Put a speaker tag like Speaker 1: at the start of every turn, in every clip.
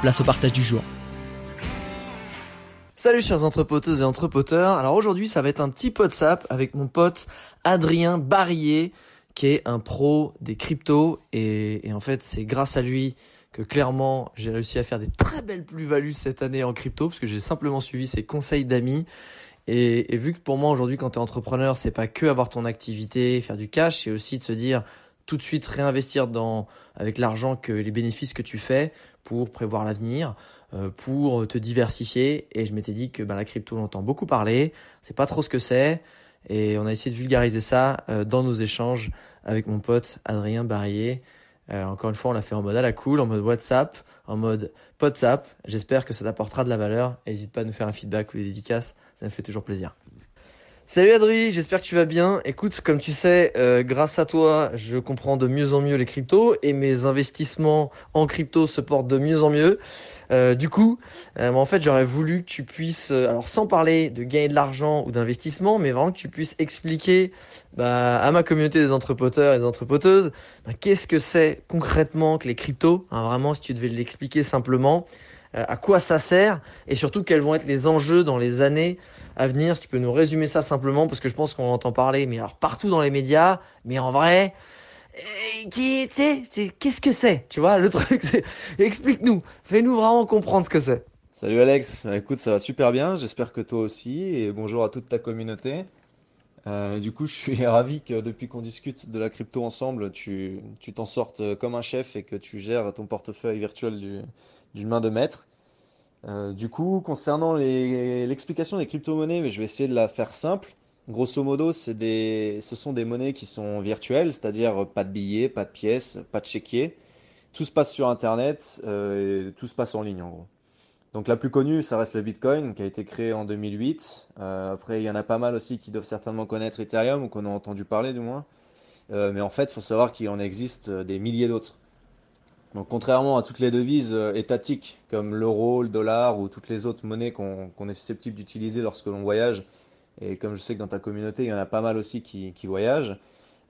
Speaker 1: place au partage du jour.
Speaker 2: Salut chers entrepoteuses et entrepoteurs. Alors aujourd'hui, ça va être un petit WhatsApp avec mon pote Adrien Barillet, qui est un pro des cryptos. Et, en fait, c'est grâce à lui que clairement, j'ai réussi à faire des très belles plus-values cette année en crypto, parce que j'ai simplement suivi ses conseils d'amis. Et, et, vu que pour moi aujourd'hui, quand tu es entrepreneur, c'est pas que avoir ton activité, faire du cash, c'est aussi de se dire tout de suite réinvestir dans avec l'argent que les bénéfices que tu fais pour prévoir l'avenir, euh, pour te diversifier. Et je m'étais dit que ben, la crypto, on entend beaucoup parler, c'est pas trop ce que c'est. Et on a essayé de vulgariser ça euh, dans nos échanges avec mon pote Adrien Barrier. Euh, encore une fois, on l'a fait en mode à la cool, en mode WhatsApp, en mode WhatsApp. J'espère que ça t'apportera de la valeur. N'hésite pas à nous faire un feedback ou des dédicaces, ça me fait toujours plaisir. Salut Adri, j'espère que tu vas bien. Écoute, comme tu sais, euh, grâce à toi, je comprends de mieux en mieux les cryptos et mes investissements en crypto se portent de mieux en mieux. Euh, du coup, euh, en fait, j'aurais voulu que tu puisses, euh, alors sans parler de gagner de l'argent ou d'investissement, mais vraiment que tu puisses expliquer bah, à ma communauté des entrepoteurs et des entrepoteuses, bah, qu'est-ce que c'est concrètement que les cryptos. Hein, vraiment, si tu devais l'expliquer simplement, à quoi ça sert et surtout quels vont être les enjeux dans les années à. Si tu peux nous résumer ça simplement, parce que je pense qu'on entend parler, mais alors partout dans les médias, mais en vrai, qui qu'est-ce que c'est Tu vois, le truc, explique-nous, fais-nous vraiment comprendre ce que c'est.
Speaker 3: Salut Alex, bah, écoute, ça va super bien, j'espère que toi aussi, et bonjour à toute ta communauté. Euh, du coup, je suis ravi que depuis qu'on discute de la crypto ensemble, tu tu t'en sortes comme un chef et que tu gères ton portefeuille virtuel d'une main de maître. Euh, du coup, concernant l'explication des crypto-monnaies, je vais essayer de la faire simple. Grosso modo, des, ce sont des monnaies qui sont virtuelles, c'est-à-dire pas de billets, pas de pièces, pas de chéquier. Tout se passe sur Internet, euh, tout se passe en ligne en gros. Donc la plus connue, ça reste le Bitcoin, qui a été créé en 2008. Euh, après, il y en a pas mal aussi qui doivent certainement connaître Ethereum, ou qu'on a entendu parler du moins. Euh, mais en fait, il faut savoir qu'il en existe des milliers d'autres. Donc contrairement à toutes les devises euh, étatiques, comme l'euro, le dollar, ou toutes les autres monnaies qu'on est susceptible d'utiliser lorsque l'on voyage, et comme je sais que dans ta communauté, il y en a pas mal aussi qui, voyagent.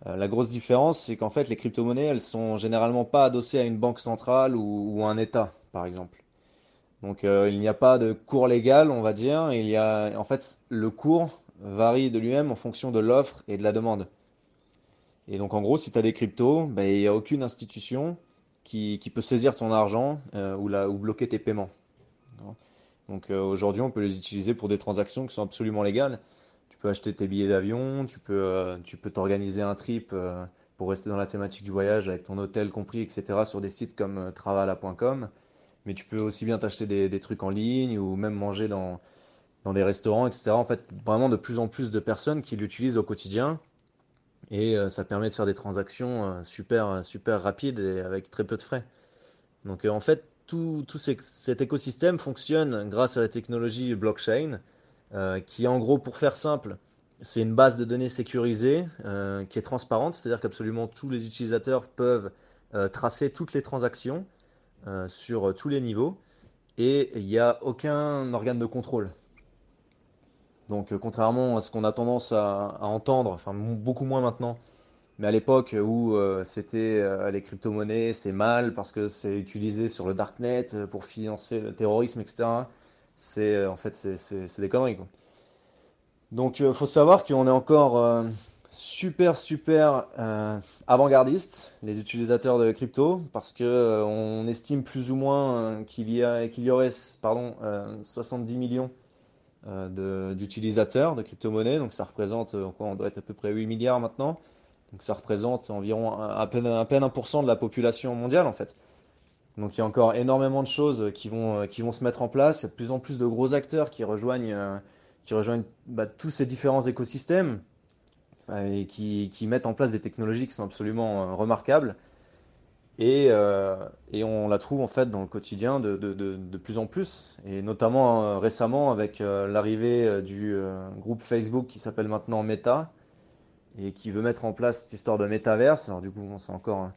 Speaker 3: Euh, la grosse différence, c'est qu'en fait, les crypto-monnaies, elles sont généralement pas adossées à une banque centrale ou, ou un État, par exemple. Donc, euh, il n'y a pas de cours légal, on va dire. Il y a, en fait, le cours varie de lui-même en fonction de l'offre et de la demande. Et donc, en gros, si tu as des cryptos, ben, il n'y a aucune institution qui, peut saisir ton argent euh, ou, la, ou bloquer tes paiements. Donc aujourd'hui, on peut les utiliser pour des transactions qui sont absolument légales. Tu peux acheter tes billets d'avion, tu peux euh, t'organiser un trip euh, pour rester dans la thématique du voyage avec ton hôtel compris, etc. sur des sites comme euh, travala.com. Mais tu peux aussi bien t'acheter des, des, trucs en ligne ou même manger dans, dans des restaurants, etc. En fait, vraiment de plus en plus de personnes qui l'utilisent au quotidien. Et ça permet de faire des transactions super, super rapides et avec très peu de frais. Donc en fait, tout, tout cet écosystème fonctionne grâce à la technologie blockchain. Euh, qui en gros, pour faire simple, c'est une base de données sécurisée euh, qui est transparente, c'est-à-dire qu'absolument tous les utilisateurs peuvent euh, tracer toutes les transactions sur tous les niveaux et il n'y a aucun organe de contrôle. Donc contrairement à ce qu'on a tendance à, entendre, enfin beaucoup moins maintenant, mais à l'époque où c'était les crypto-monnaies, c'est mal parce que c'est utilisé sur le darknet pour financer le terrorisme, etc c'est en fait c'est des conneries. Donc il euh, faut savoir qu'on est encore euh, super super euh, avant-gardiste, les utilisateurs de crypto, parce que euh, on estime plus ou moins euh, qu'il y a qu'il y aurait pardon 70 millions d'utilisateurs de, crypto-monnaies, donc ça représente quoi, on doit être à peu près 8 milliards maintenant, donc ça représente environ à peine à peine 1% de la population mondiale en fait. Donc il y a encore énormément de choses qui vont qui vont se mettre en place, il y a de plus en plus de gros acteurs qui rejoignent qui rejoignent bah, tous ces différents écosystèmes et qui, qui, mettent en place des technologies qui sont absolument euh, remarquables. Et, euh, et, on la trouve en fait dans le quotidien de, plus en plus, et notamment euh, récemment avec l'arrivée du groupe Facebook qui s'appelle maintenant Meta, et qui veut mettre en place cette histoire de métaverse. Alors du coup, c'est encore,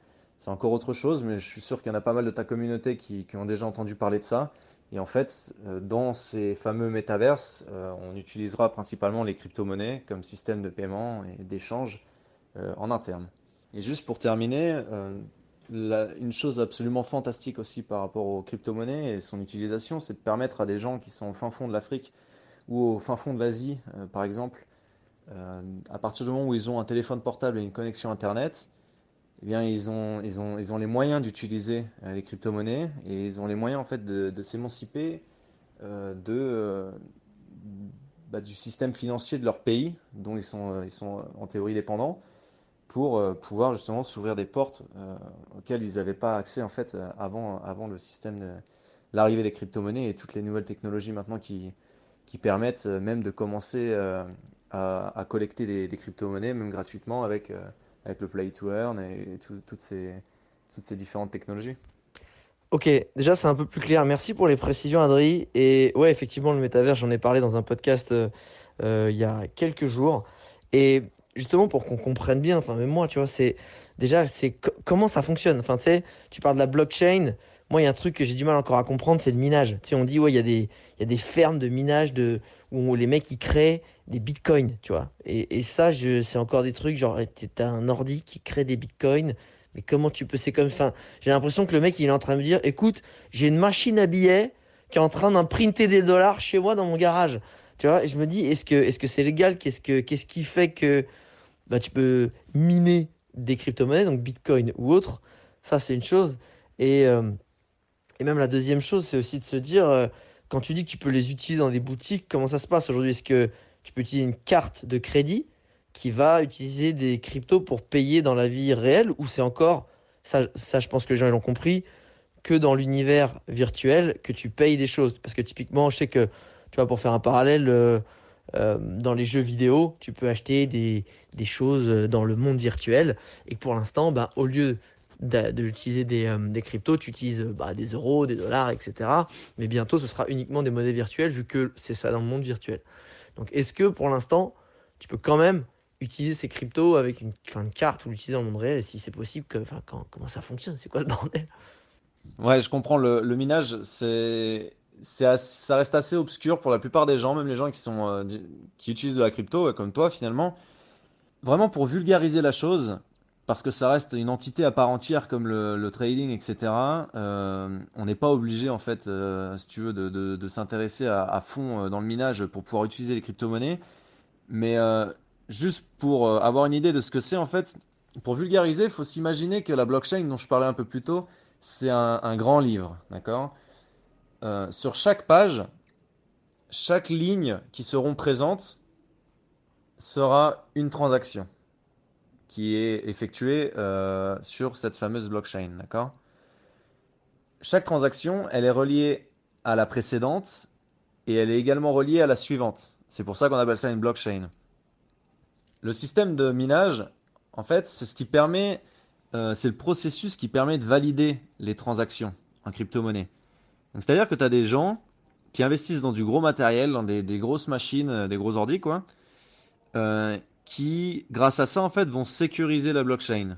Speaker 3: encore autre chose, mais je suis sûr qu'il y en a pas mal de ta communauté qui, qui ont déjà entendu parler de ça. Et en fait, euh, dans ces fameux métaverses, euh, on utilisera principalement les crypto-monnaies comme système de paiement et d'échange euh, en interne. Et juste pour terminer, une chose absolument fantastique aussi par rapport aux crypto-monnaies et son utilisation, c'est de permettre à des gens qui sont au fin fond de l'Afrique ou au fin fond de l'Asie, par exemple, à partir du moment où ils ont un téléphone portable et une connexion Internet, eh bien, ils ont, les moyens d'utiliser euh, les crypto-monnaies et ils ont les moyens en fait de, s'émanciper euh, euh, bah, du système financier de leur pays dont ils sont, ils sont en théorie dépendants pour pouvoir justement s'ouvrir des portes auxquelles ils n'avaient pas accès en fait avant, avant le système l'arrivée des crypto-monnaies et toutes les nouvelles technologies maintenant qui, qui permettent même de commencer à, collecter des, des crypto-monnaies même gratuitement avec avec le play to earn et, toutes, ces, toutes ces différentes technologies.
Speaker 2: Ok, déjà c'est un peu plus clair. Merci pour les précisions, Adri. Et ouais, effectivement, le métavers, j'en ai parlé dans un podcast euh, euh, il y a quelques jours. Et justement, pour qu'on comprenne bien, enfin, même moi, tu vois, c'est déjà, c'est comment ça fonctionne. Enfin, tu sais, tu parles de la blockchain. Moi, il y a un truc que j'ai du mal encore à comprendre, c'est le minage. Tu sais, on dit, ouais, il y, a des, y a des fermes de minage de, où les mecs, ils créent des bitcoins, tu vois. Et, et ça, c'est encore des trucs, genre, t'as un ordi qui crée des bitcoins. Mais comment tu peux, c'est comme, enfin, j'ai l'impression que le mec, il est en train de me dire, écoute, j'ai une machine à billets qui est en train d'imprinter des dollars chez moi dans mon garage. Tu vois, et je me dis, est-ce que, est-ce que c'est légal? Qu'est-ce que, qu'est-ce qui fait que, bah, tu peux miner des crypto-monnaies, donc bitcoin ou autre? Ça, c'est une chose. Et, euh, et même la deuxième chose, c'est aussi de se dire, euh, quand tu dis que tu peux les utiliser dans des boutiques, comment ça se passe aujourd'hui? Est-ce que tu peux utiliser une carte de crédit qui va utiliser des cryptos pour payer dans la vie réelle? Ou c'est encore, ça, ça je pense que les gens l'ont compris, que dans l'univers virtuel que tu payes des choses? Parce que typiquement, je sais que, tu vois, pour faire un parallèle, euh, euh, dans les jeux vidéo, tu peux acheter des, des, choses dans le monde virtuel et pour l'instant, bah, au lieu d'utiliser des, euh, des, cryptos, tu utilises bah, des euros, des dollars, etc. Mais bientôt, ce sera uniquement des monnaies virtuelles vu que c'est ça dans le monde virtuel. Donc, est-ce que pour l'instant, tu peux quand même utiliser ces cryptos avec une, carte ou l'utiliser dans le monde réel? Et si c'est possible, que, comment ça fonctionne? C'est quoi le bordel?
Speaker 3: Ouais, je comprends. Le, le minage, c'est ça reste assez obscur pour la plupart des gens, même les gens qui, sont, euh, qui utilisent de la crypto, comme toi finalement. Vraiment pour vulgariser la chose, parce que ça reste une entité à part entière comme le, trading, etc. Euh, on n'est pas obligé en fait, euh, si tu veux, de, de, s'intéresser à, fond dans le minage pour pouvoir utiliser les crypto-monnaies. Mais juste pour avoir une idée de ce que c'est en fait, pour vulgariser, il faut s'imaginer que la blockchain dont je parlais un peu plus tôt, c'est un, grand livre, d'accord? Sur chaque page, chaque ligne qui seront présentes sera une transaction qui est effectuée euh, sur cette fameuse blockchain, Chaque transaction, elle est reliée à la précédente et elle est également reliée à la suivante. C'est pour ça qu'on appelle ça une blockchain. Le système de minage, en fait, c'est ce qui permet, euh, c'est le processus qui permet de valider les transactions en crypto-monnaie. C'est-à-dire que tu as des gens qui investissent dans du gros matériel, dans des, grosses machines, euh, des gros ordi, quoi, euh, qui, grâce à ça, en fait, vont sécuriser la blockchain.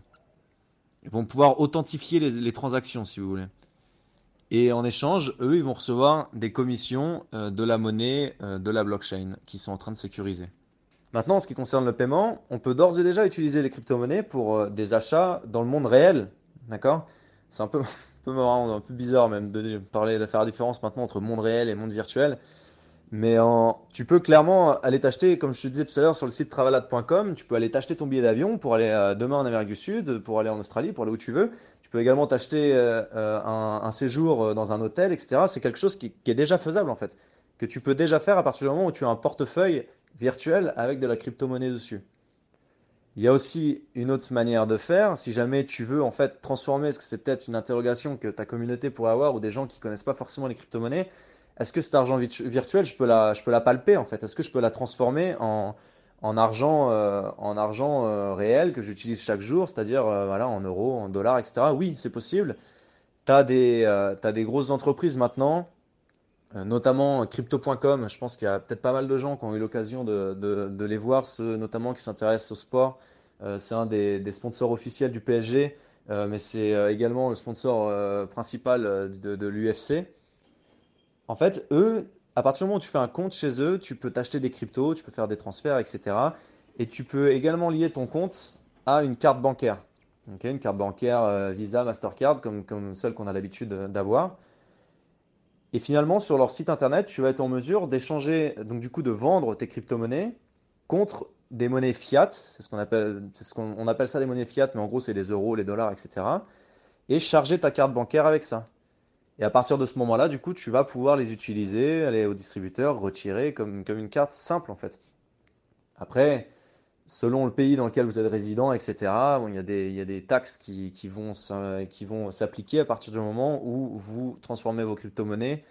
Speaker 3: Ils vont pouvoir authentifier les, transactions, si vous voulez. Et en échange, eux, ils vont recevoir des commissions euh, de la monnaie de la blockchain qui sont en train de sécuriser. Maintenant, en ce qui concerne le paiement, on peut d'ores et déjà utiliser les crypto-monnaies pour des achats dans le monde réel. D'accord? C'est un peu, un peu bizarre même de parler, de faire la différence maintenant entre monde réel et monde virtuel. Mais en, tu peux clairement aller t'acheter, comme je te disais tout à l'heure, sur le site travelad.com, tu peux aller t'acheter ton billet d'avion pour aller euh, demain en Amérique du Sud, pour aller en Australie, pour aller où tu veux. Tu peux également t'acheter euh, euh, un, un séjour dans un hôtel, etc. C'est quelque chose qui, qui est déjà faisable en fait, que tu peux déjà faire à partir du moment où tu as un portefeuille virtuel avec de la crypto-monnaie dessus. Il y a aussi une autre manière de faire. Si jamais tu veux en fait transformer, est-ce que c'est peut-être une interrogation que ta communauté pourrait avoir ou des gens qui connaissent pas forcément les crypto-monnaies, est-ce que cet argent virtuel, je peux la, je peux la palper en fait? Est-ce que je peux la transformer en, en argent, euh, en argent euh, réel que j'utilise chaque jour, c'est-à-dire euh, voilà, en euros, en dollars, etc. Oui, c'est possible. Tu as des, t'as des grosses entreprises maintenant, notamment crypto.com. Je pense qu'il y a peut-être pas mal de gens qui ont eu l'occasion de, les voir, ceux notamment qui s'intéressent au sport. c'est un des, sponsors officiels du PSG, mais c'est également le sponsor principal de, l'UFC. En fait, eux, à partir du moment où tu fais un compte chez eux, tu peux t'acheter des cryptos, tu peux faire des transferts, etc. Et tu peux également lier ton compte à une carte bancaire. une carte bancaire euh, Visa, Mastercard, comme, comme celle qu'on a l'habitude d'avoir. Et finalement, sur leur site internet, tu vas être en mesure d'échanger, donc du coup de vendre tes crypto-monnaies contre des monnaies fiat. C'est ce qu'on appelle, ce ça des monnaies fiat, mais en gros c'est les euros, les dollars, etc. Et charger ta carte bancaire avec ça. Et à partir de ce moment-là, du coup, tu vas pouvoir les utiliser, aller au distributeur, retirer comme, comme une carte simple en fait. Après, selon le pays dans lequel vous êtes résident, etc., il, y a des, taxes qui, vont, s'appliquer à partir du moment où vous transformez vos crypto-monnaies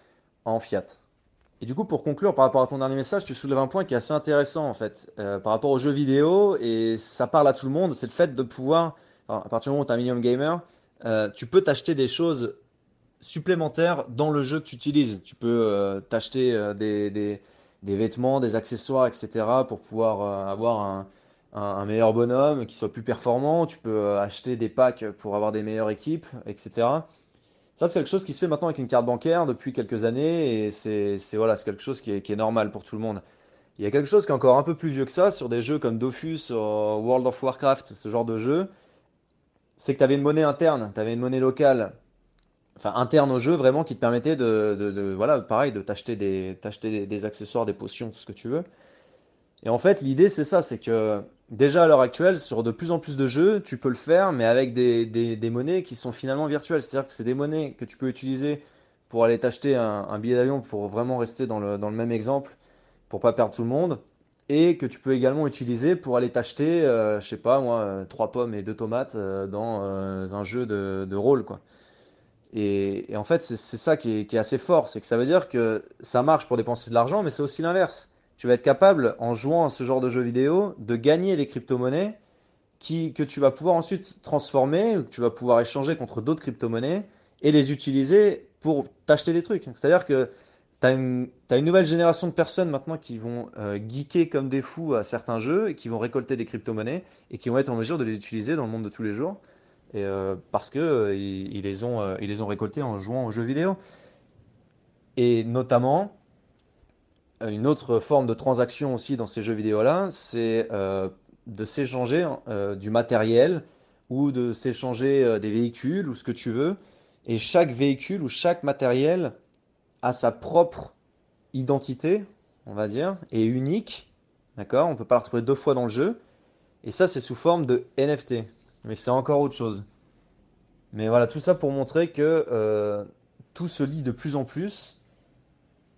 Speaker 3: en fiat. Et du coup, pour conclure par rapport à ton dernier message, tu soulèves un point qui est assez intéressant en fait, euh, par rapport aux jeux vidéo, et ça parle à tout le monde, c'est le fait de pouvoir, à partir du moment où tu es un million gamer, euh, tu peux t'acheter des choses supplémentaires dans le jeu que tu utilises. Tu peux euh, t'acheter des, des, vêtements, des accessoires, etc. pour pouvoir avoir un, un, meilleur bonhomme qui soit plus performant. Tu peux acheter des packs pour avoir des meilleures équipes, etc. Ça, c'est quelque chose qui se fait maintenant avec une carte bancaire depuis quelques années et c'est voilà, quelque chose qui est, normal pour tout le monde. Il y a quelque chose qui est encore un peu plus vieux que ça sur des jeux comme Dofus, World of Warcraft, ce genre de jeu. C'est que tu avais une monnaie interne, tu avais une monnaie locale enfin interne au jeu vraiment qui te permettait de, de, voilà pareil de t'acheter des des, des, accessoires des potions tout ce que tu veux et en fait l'idée c'est ça c'est que déjà à l'heure actuelle sur de plus en plus de jeux tu peux le faire mais avec des, des, monnaies qui sont finalement virtuelles. C'est à dire que c'est des monnaies que tu peux utiliser pour aller t'acheter un, billet d'avion pour vraiment rester dans le, dans le même exemple pour pas perdre tout le monde. Et que tu peux également utiliser pour aller t'acheter euh, je sais pas moi trois pommes et deux tomates euh, dans euh, un jeu de, de rôle quoi. Et, en fait, c'est ça qui est, assez fort, c'est que ça veut dire que ça marche pour dépenser de l'argent, mais c'est aussi l'inverse. Tu vas être capable, en jouant à ce genre de jeu vidéo, de gagner des crypto-monnaies qui, que tu vas pouvoir ensuite transformer, que tu vas pouvoir échanger contre d'autres crypto-monnaies et les utiliser pour t'acheter des trucs. C'est-à-dire que tu as une, nouvelle génération de personnes maintenant qui vont euh, geeker comme des fous à certains jeux et qui vont récolter des crypto-monnaies et qui vont être en mesure de les utiliser dans le monde de tous les jours euh, parce que euh, ils, les ont, ils les ont récoltés en jouant aux jeux vidéo. Et notamment, une autre forme de transaction aussi dans ces jeux vidéo-là, c'est de s'échanger du matériel ou de s'échanger des véhicules ou ce que tu veux. Et chaque véhicule ou chaque matériel a sa propre identité, on va dire, et unique. D'accord? On peut pas la retrouver deux fois dans le jeu. Et ça, c'est sous forme de NFT mais c'est encore autre chose. Mais voilà, tout ça pour montrer que euh, tout se lit de plus en plus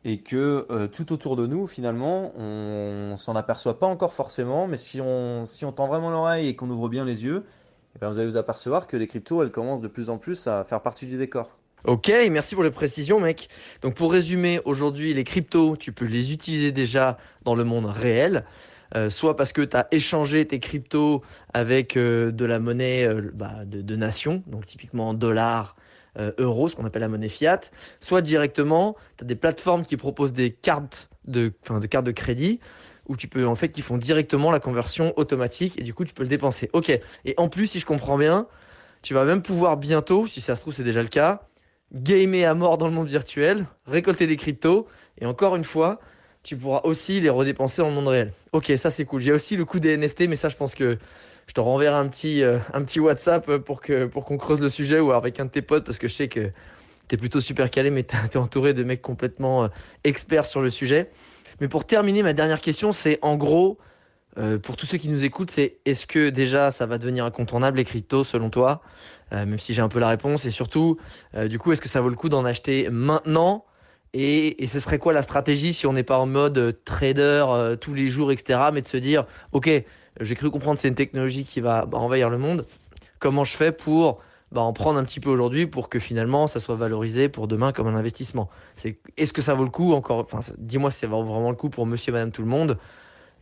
Speaker 3: et que euh, tout autour de nous, finalement, on, s'en aperçoit pas encore forcément, mais si on, tend vraiment l'oreille et qu'on ouvre bien les yeux, eh bien vous allez vous apercevoir que les cryptos, elles commencent de plus en plus à faire partie du décor.
Speaker 2: Ok, merci pour les précisions, mec. Donc pour résumer, aujourd'hui, les cryptos, tu peux les utiliser déjà dans le monde réel. Euh, soit parce que tu as échangé tes cryptos avec euh, de la monnaie bah, de, de, nation, donc typiquement dollars, euros, ce qu'on appelle la monnaie fiat, soit directement, tu as des plateformes qui proposent des cartes de, de cartes de crédit où tu peux en fait qui font directement la conversion automatique et du coup tu peux le dépenser. Ok. Et en plus, si je comprends bien, tu vas même pouvoir bientôt, si ça se trouve c'est déjà le cas, gamer à mort dans le monde virtuel, récolter des cryptos et encore une fois, tu pourras aussi les redépenser en monde réel. Ok, ça c'est cool. J'ai aussi le coup des NFT, mais ça je pense que je te renverrai un petit, euh, WhatsApp pour que pour qu'on creuse le sujet ou avec un de tes potes parce que je sais que t'es plutôt super calé, mais t'es entouré de mecs complètement euh, experts sur le sujet. Mais pour terminer, ma dernière question, c'est en gros, euh, pour tous ceux qui nous écoutent, c'est est-ce que déjà ça va devenir incontournable les cryptos selon toi? Euh, Même si j'ai un peu la réponse. Et surtout, du coup, est-ce que ça vaut le coup d'en acheter maintenant? Et, et, ce serait quoi la stratégie si on n'est pas en mode trader tous les jours, etc. Mais de se dire, ok, j'ai cru comprendre c'est une technologie qui va bah, envahir le monde. Comment je fais pour bah, en prendre un petit peu aujourd'hui pour que finalement ça soit valorisé pour demain comme un investissement? Est-ce que ça vaut le coup encore? Dis-moi si ça vaut vraiment le coup pour Monsieur, Madame, tout le monde.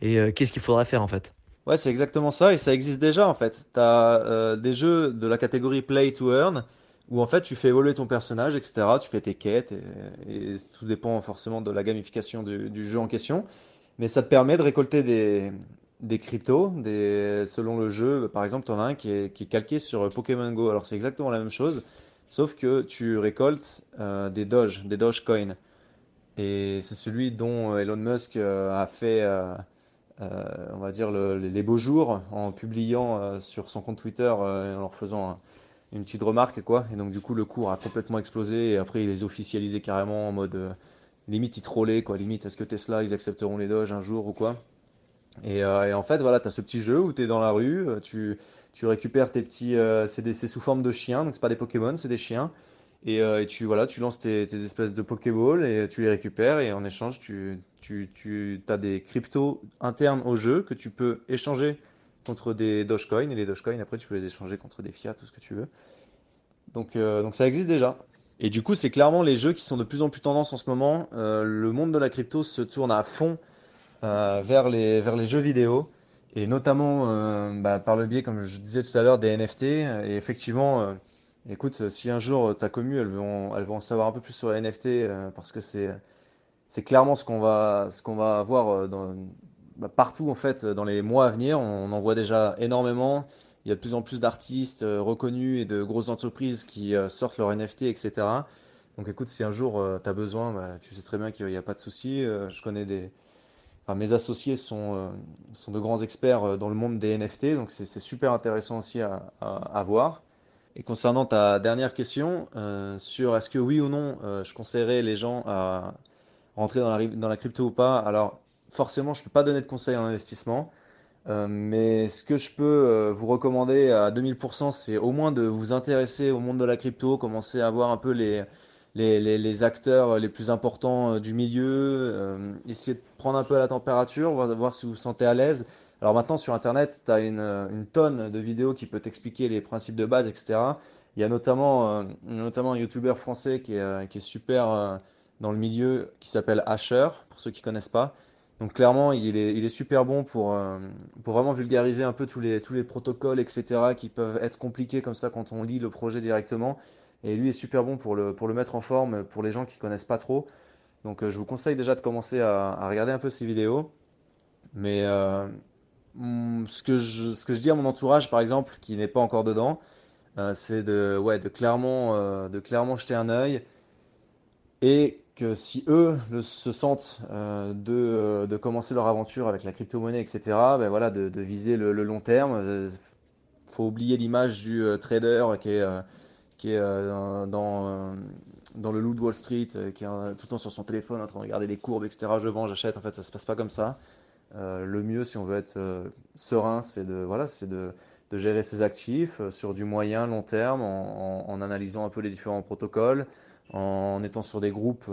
Speaker 2: Et euh, qu'est-ce qu'il faudrait faire en fait?
Speaker 3: Ouais, c'est exactement ça et ça existe déjà en fait. Tu as euh, des jeux de la catégorie Play to Earn où en fait tu fais évoluer ton personnage, etc. Tu fais tes quêtes et, tout dépend forcément de la gamification du, jeu en question. Mais ça te permet de récolter des, des cryptos, selon le jeu. Par exemple, tu en as un qui est, calqué sur Pokémon Go. Alors c'est exactement la même chose, sauf que tu récoltes euh, des Doge, des Dogecoin. Et c'est celui dont Elon Musk euh, a fait, euh, on va dire, les beaux jours en publiant sur son compte Twitter, en leur faisant une petite remarque, quoi. Et donc du coup, le cours a complètement explosé. Et après, il les officialisé carrément en mode limite, il trollait, quoi. Limite, est-ce que Tesla, ils accepteront les Doge un jour ou quoi? Euh, et, en fait, voilà, tu as ce petit jeu où tu es dans la rue, euh, tu, récupères tes petits. Euh, c'est sous forme de chiens, donc c'est pas des Pokémon, c'est des chiens. Et, tu, voilà, tu lances tes, espèces de Pokéballs et tu les récupères et en échange, tu, as des cryptos internes au jeu que tu peux échanger contre des Dogecoin et les Dogecoin, après, tu peux les échanger contre des fiat, tout ce que tu veux. Donc, donc ça existe déjà. Et du coup, c'est clairement les jeux qui sont de plus en plus tendance en ce moment. le monde de la crypto se tourne à fond vers, les, vers les jeux vidéo et notamment euh, bah, par le biais, comme je disais tout à l'heure, des NFT. Et effectivement, euh, écoute, si un jour ta commu, elle veut en, elle veut en savoir un peu plus sur les NFT, parce que c'est c'est clairement ce qu'on va ce qu'on va avoir bah, partout en fait dans les mois à venir. On, en voit déjà énormément. Il y a de plus en plus d'artistes reconnus et de grosses entreprises qui sortent leurs NFT, etc. Donc écoute, si un jour tu as besoin, bah, tu sais très bien qu'il n'y a pas de souci. je connais des, mes associés sont, euh, sont de grands experts euh, dans le monde des NFT, donc c'est super intéressant aussi à, voir. Et concernant ta dernière question euh, sur est-ce que oui ou non je conseillerais les gens à rentrer dans la, dans la crypto ou pas, alors forcément je ne peux pas donner de conseils en investissement, mais ce que je peux vous recommander à 2000%, c'est au moins de vous intéresser au monde de la crypto, commencer à voir un peu les, les, les, les, acteurs les plus importants euh, du milieu, euh, essayer de prendre un peu la température, voir, si vous vous sentez à l'aise. Alors maintenant sur Internet, tu as une, euh, une, tonne de vidéos qui peut t'expliquer les principes de base, etc. Il y a notamment, notamment un YouTuber français qui est, qui est super dans le milieu, qui s'appelle Asher, pour ceux qui connaissent pas. Donc clairement, il est, il est super bon pour, pour vraiment vulgariser un peu tous les, tous les protocoles, etc., qui peuvent être compliqués comme ça quand on lit le projet directement. Et lui est super bon pour le, pour le mettre en forme pour les gens qui connaissent pas trop. Donc euh, je vous conseille déjà de commencer à, regarder un peu ces vidéos. Mais euh, mm, ce, que je, ce que je dis à mon entourage, par exemple, qui n'est pas encore dedans, euh, c'est de, ouais, de, clairement, de clairement jeter un œil. Et que si eux se sentent de, de, commencer leur aventure avec la crypto-monnaie, etc., ben voilà, de, viser le, le, long terme. faut oublier l'image du trader qui est qui est euh, dans, euh, dans le loup de Wall Street, euh, qui est tout le temps sur son téléphone en train de regarder les courbes, etc. Je vends, j'achète. En fait, ça se passe pas comme ça. le mieux, si on veut être serein, c'est de, voilà, de, de, gérer ses actifs sur du moyen, long terme, en, analysant un peu les différents protocoles, en étant sur des groupes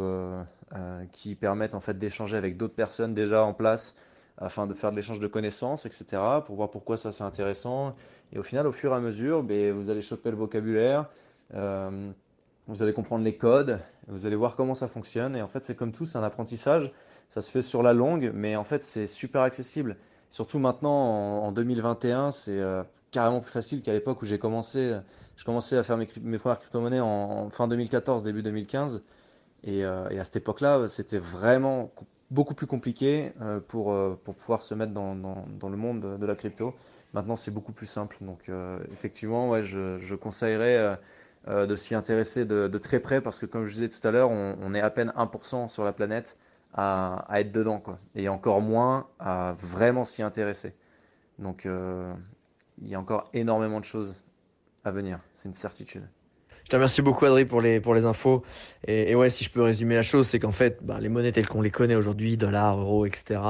Speaker 3: qui permettent en fait d'échanger avec d'autres personnes déjà en place afin de faire de l'échange de connaissances, etc., pour voir pourquoi ça c'est intéressant. Et au final, au fur et à mesure, ben, vous allez choper le vocabulaire, vous allez comprendre les codes, vous allez voir comment ça fonctionne. Et en fait, c'est comme tout, c'est un apprentissage. Ça se fait sur la longue, mais en fait, c'est super accessible. Surtout maintenant, en, 2021, c'est euh, carrément plus facile qu'à l'époque où j'ai commencé. Je commençais à faire mes, premières crypto-monnaies en, fin 2014, début 2015. Et, euh, et à cette époque-là, c'était vraiment beaucoup plus compliqué pour, pour pouvoir se mettre dans, dans, le monde de la crypto. Maintenant, c'est beaucoup plus simple. Donc, effectivement, ouais, je conseillerais euh, de s'y intéresser de, très près parce que comme je disais tout à l'heure, on, est à peine 1% sur la planète à, être dedans quoi, et encore moins à vraiment s'y intéresser. Donc euh, il y a encore énormément de choses à venir, c'est une certitude.
Speaker 2: Te remercie beaucoup Adri pour les, pour les infos. Et, ouais, si je peux résumer la chose, c'est qu'en fait, bah, les monnaies telles qu'on les connaît aujourd'hui, dollars, euros, etc.,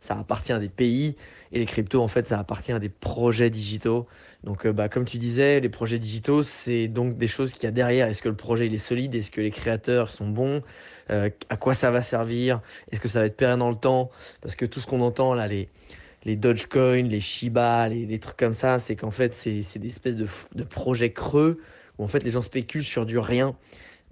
Speaker 2: ça appartient à des pays. Et les cryptos, en fait, ça appartient à des projets digitaux. Donc, bah, comme tu disais, les projets digitaux, c'est donc des choses qu'il y a derrière. Est-ce que le projet il est solide? Est-ce que les créateurs sont bons? Euh, À quoi ça va servir? Est-ce que ça va être pérenne dans le temps? Parce que tout ce qu'on entend là, les, les Dogecoin, les Shiba, les, trucs comme ça, c'est qu'en fait, c'est des espèces de, de projets creux où en fait les gens spéculent sur du rien.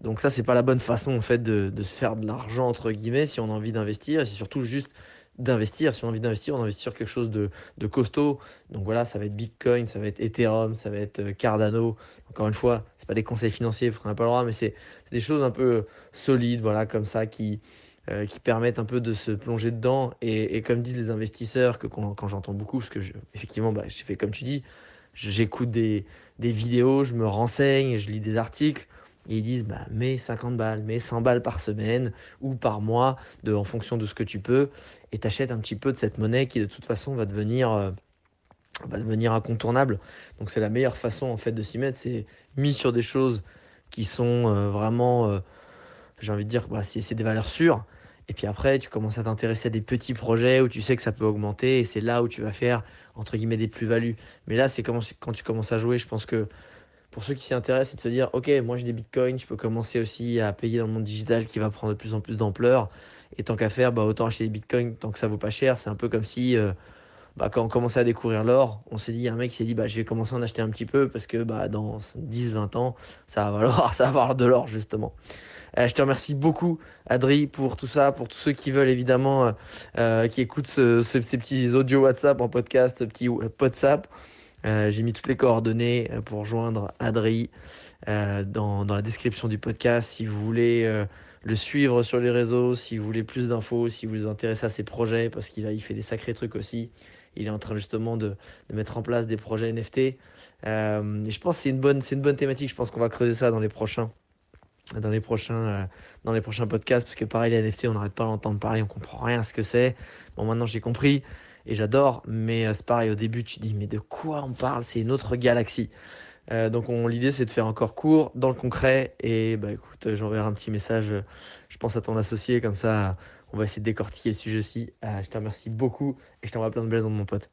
Speaker 2: Donc ça, c'est pas la bonne façon en fait de, de se faire de l'argent entre guillemets si on a envie d'investir. C'est surtout juste d'investir. Si on a envie d'investir, on investit sur quelque chose de, de, costaud. Donc voilà, ça va être Bitcoin, ça va être Ethereum, ça va être euh, Cardano. Encore une fois, c'est pas des conseils financiers parce qu'on n'a pas le droit, mais c'est des choses un peu solides, voilà, comme ça, qui, euh, qui permettent un peu de se plonger dedans. Et, comme disent les investisseurs, que quand, j'entends beaucoup, parce que effectivement, bah, je fais comme tu dis, j'écoute des, des vidéos, je me renseigne, je lis des articles. Et ils disent, bah, mets 50 balles, mets 100 balles par semaine ou par mois, de, en fonction de ce que tu peux, et t'achètes un petit peu de cette monnaie qui, de toute façon, va devenir, euh, va devenir incontournable. Donc, c'est la meilleure façon, en fait, de s'y mettre. C'est mis sur des choses qui sont euh, vraiment, euh, j'ai envie de dire, bah, c'est des valeurs sûres. Et puis après, tu commences à t'intéresser à des petits projets où tu sais que ça peut augmenter, et c'est là où tu vas faire, entre guillemets, des plus-values. Mais là, c'est quand tu commences à jouer, je pense que pour ceux qui s'y intéressent, c'est de se dire, ok, moi j'ai des bitcoins, je peux commencer aussi à payer dans le monde digital qui va prendre de plus en plus d'ampleur. Et tant qu'à faire, bah, autant acheter des bitcoins tant que ça vaut pas cher. C'est un peu comme si, euh, bah, quand on commençait à découvrir l'or, on s'est dit, un mec s'est dit, bah, je vais commencer à en acheter un petit peu parce que bah, dans 10-20 ans, ça va valoir, ça va valoir de l'or, justement. Euh, je te remercie beaucoup, Adri, pour tout ça, pour tous ceux qui veulent évidemment, euh, euh qui écoutent ce, ces petits audios WhatsApp en podcast, petits WhatsApp. Euh, j'ai mis toutes les coordonnées pour joindre Adri dans, dans, la description du podcast. Si vous voulez le suivre sur les réseaux, si vous voulez plus d'infos, si vous vous intéressez à ses projets, parce qu'il il fait des sacrés trucs aussi. Il est en train justement de, mettre en place des projets NFT. et je pense que c'est une bonne, thématique. Je pense qu'on va creuser ça dans les prochains, prochains podcasts, parce que pareil, les NFT, on n'arrête pas d'entendre parler, on comprend rien à ce que c'est. Bon, maintenant j'ai compris et j'adore, mais euh, c'est pareil, au début tu dis mais de quoi on parle? C'est une autre galaxie. Euh, donc l'idée c'est de faire encore court, dans le concret, et bah écoute, euh, j'enverrai un petit message, je pense à ton associé, comme ça on va essayer de décortiquer le sujet aussi. je te remercie beaucoup et je t'envoie plein de belles ondes mon pote.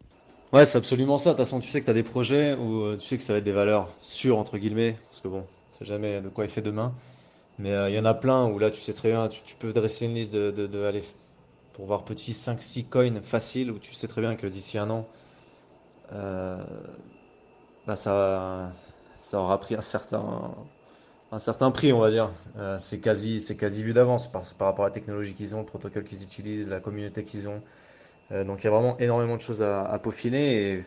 Speaker 3: Ouais, c'est absolument ça. De toute façon, tu sais que tu as des projets où tu sais que ça va être des valeurs sûres, entre guillemets, parce que bon, c'est jamais de quoi il fait demain. Mais il y en a plein où là, tu sais très bien, tu, peux dresser une liste de, de, de pour voir petit 5-6 coins faciles où tu sais très bien que d'ici un an, euh, bah ça, ça aura pris un certain, un certain prix, on va dire. Euh, c'est quasi, c'est quasi vu d'avance par, rapport à la technologie qu'ils ont, le protocole qu'ils utilisent, la communauté qu'ils ont. Euh, donc il y a vraiment énormément de choses à, peaufiner et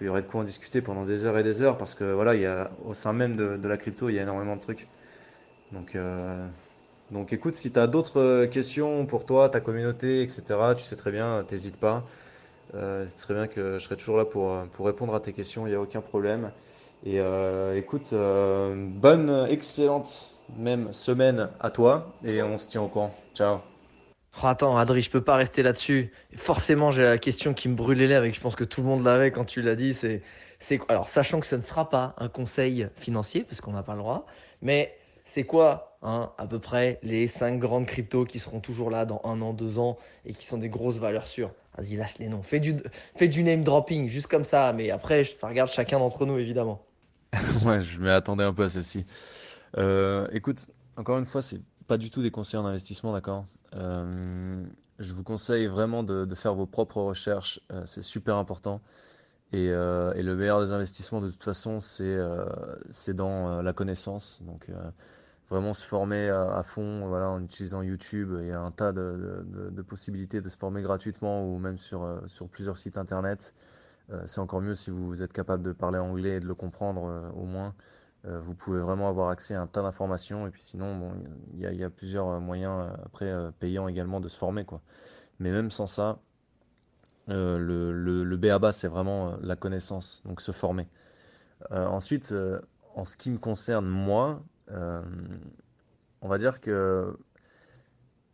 Speaker 3: il y aurait de quoi en discuter pendant des heures et des heures parce que voilà, il y au sein même de, la crypto, il y a énormément de trucs. Donc euh, donc écoute, si tu as d'autres questions pour toi, ta communauté, etc., tu sais très bien, t'hésites pas. C'est très bien que je serai toujours là pour, pour répondre à tes questions, il n'y a aucun problème. Et euh, écoute, bonne, excellente même semaine à toi et on se tient au courant. Ciao.
Speaker 2: Oh, attends, Adri, je peux pas rester là-dessus. Forcément, j'ai la question qui me brûle les lèvres et je pense que tout le monde l'avait quand tu l'as dit. C'est, c'est, alors, sachant que ce ne sera pas un conseil financier, parce qu'on n'a pas le droit, mais c'est quoi hein, à peu près les cinq grandes cryptos qui seront toujours là dans un an, deux ans et qui sont des grosses valeurs sûres? Vas-y, lâche les noms. Fais du, fais du name dropping, juste comme ça. Mais après, ça regarde chacun d'entre nous, évidemment.
Speaker 3: ouais, je m'attendais un peu à celle-ci. Euh, écoute, encore une fois, c'est pas du tout des conseils en investissement, d'accord? Euh, Je vous conseille vraiment de, faire vos propres recherches. Euh, c'est super important. Et, le meilleur des investissements, de toute façon, c'est c'est dans la connaissance. Donc, vraiment se former à, fond voilà, en utilisant YouTube. Il y a un tas de, de, possibilités de se former gratuitement ou même sur, sur plusieurs sites internet. Euh, c'est encore mieux si vous êtes capable de parler anglais et de le comprendre euh, au moins. vous pouvez vraiment avoir accès à un tas d'informations. Et puis sinon, il y, a, plusieurs moyens après payants également de se former. Quoi. Mais même sans ça, le, BABA, c'est vraiment la connaissance, donc se former. ensuite, en ce qui me concerne moi, euh, on va dire que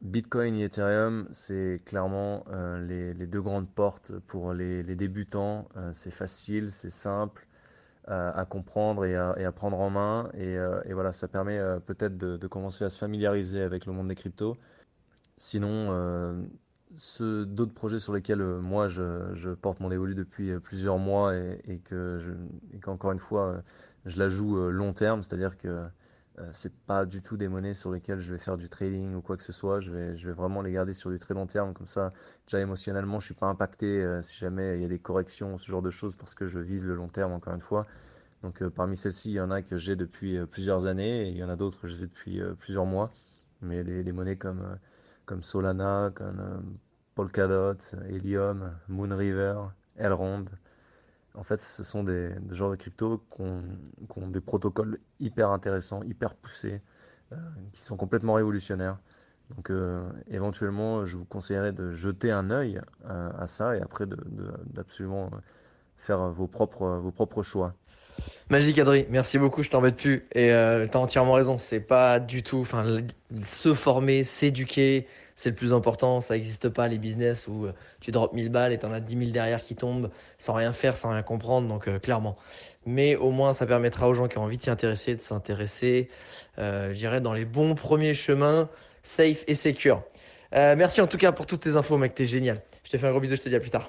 Speaker 3: Bitcoin et Ethereum, c'est clairement euh, les, deux grandes portes pour les, débutants. Euh, c'est facile, c'est simple. à, comprendre et à, prendre en main. Et, voilà, ça permet peut-être de, commencer à se familiariser avec le monde des cryptos. Sinon, d'autres projets sur lesquels moi je, porte mon évolue depuis plusieurs mois et, que qu'encore une fois je la joue long terme, c'est-à-dire que euh, c'est pas du tout des monnaies sur lesquelles je vais faire du trading ou quoi que ce soit. Je vais, je vais vraiment les garder sur du très long terme. Comme ça, déjà émotionnellement, je suis pas impacté euh, si jamais il y a des corrections, ce genre de choses, parce que je vise le long terme, encore une fois. Donc euh, parmi celles-ci, il y en a que j'ai depuis plusieurs années et il y en a d'autres que j'ai depuis plusieurs mois. Mais des, monnaies comme, comme Solana, comme Polkadot, Helium, Moonriver, Elrond, en fait, ce sont des, genres de crypto qui ont, des protocoles hyper intéressants, hyper poussés, euh, qui sont complètement révolutionnaires. Donc euh, éventuellement, je vous conseillerais de jeter un œil euh, à ça et après d'absolument faire vos propres, vos propres choix.
Speaker 2: Magique Adri, merci beaucoup, je t'embête plus. Et euh, tu as entièrement raison, c'est pas du tout. Enfin, se former, s'éduquer, c'est le plus important. Ça n'existe pas les business où euh, tu drops 1000 balles et tu en as 10 000 derrière qui tombent sans rien faire, sans rien comprendre. Donc, euh, clairement. Mais au moins, ça permettra aux gens qui ont envie de s'y intéresser, de s'intéresser, euh, je dirais, dans les bons premiers chemins, safe et secure. merci en tout cas pour toutes tes infos, mec, t'es génial. Je te fais un gros bisou, je te dis à plus tard.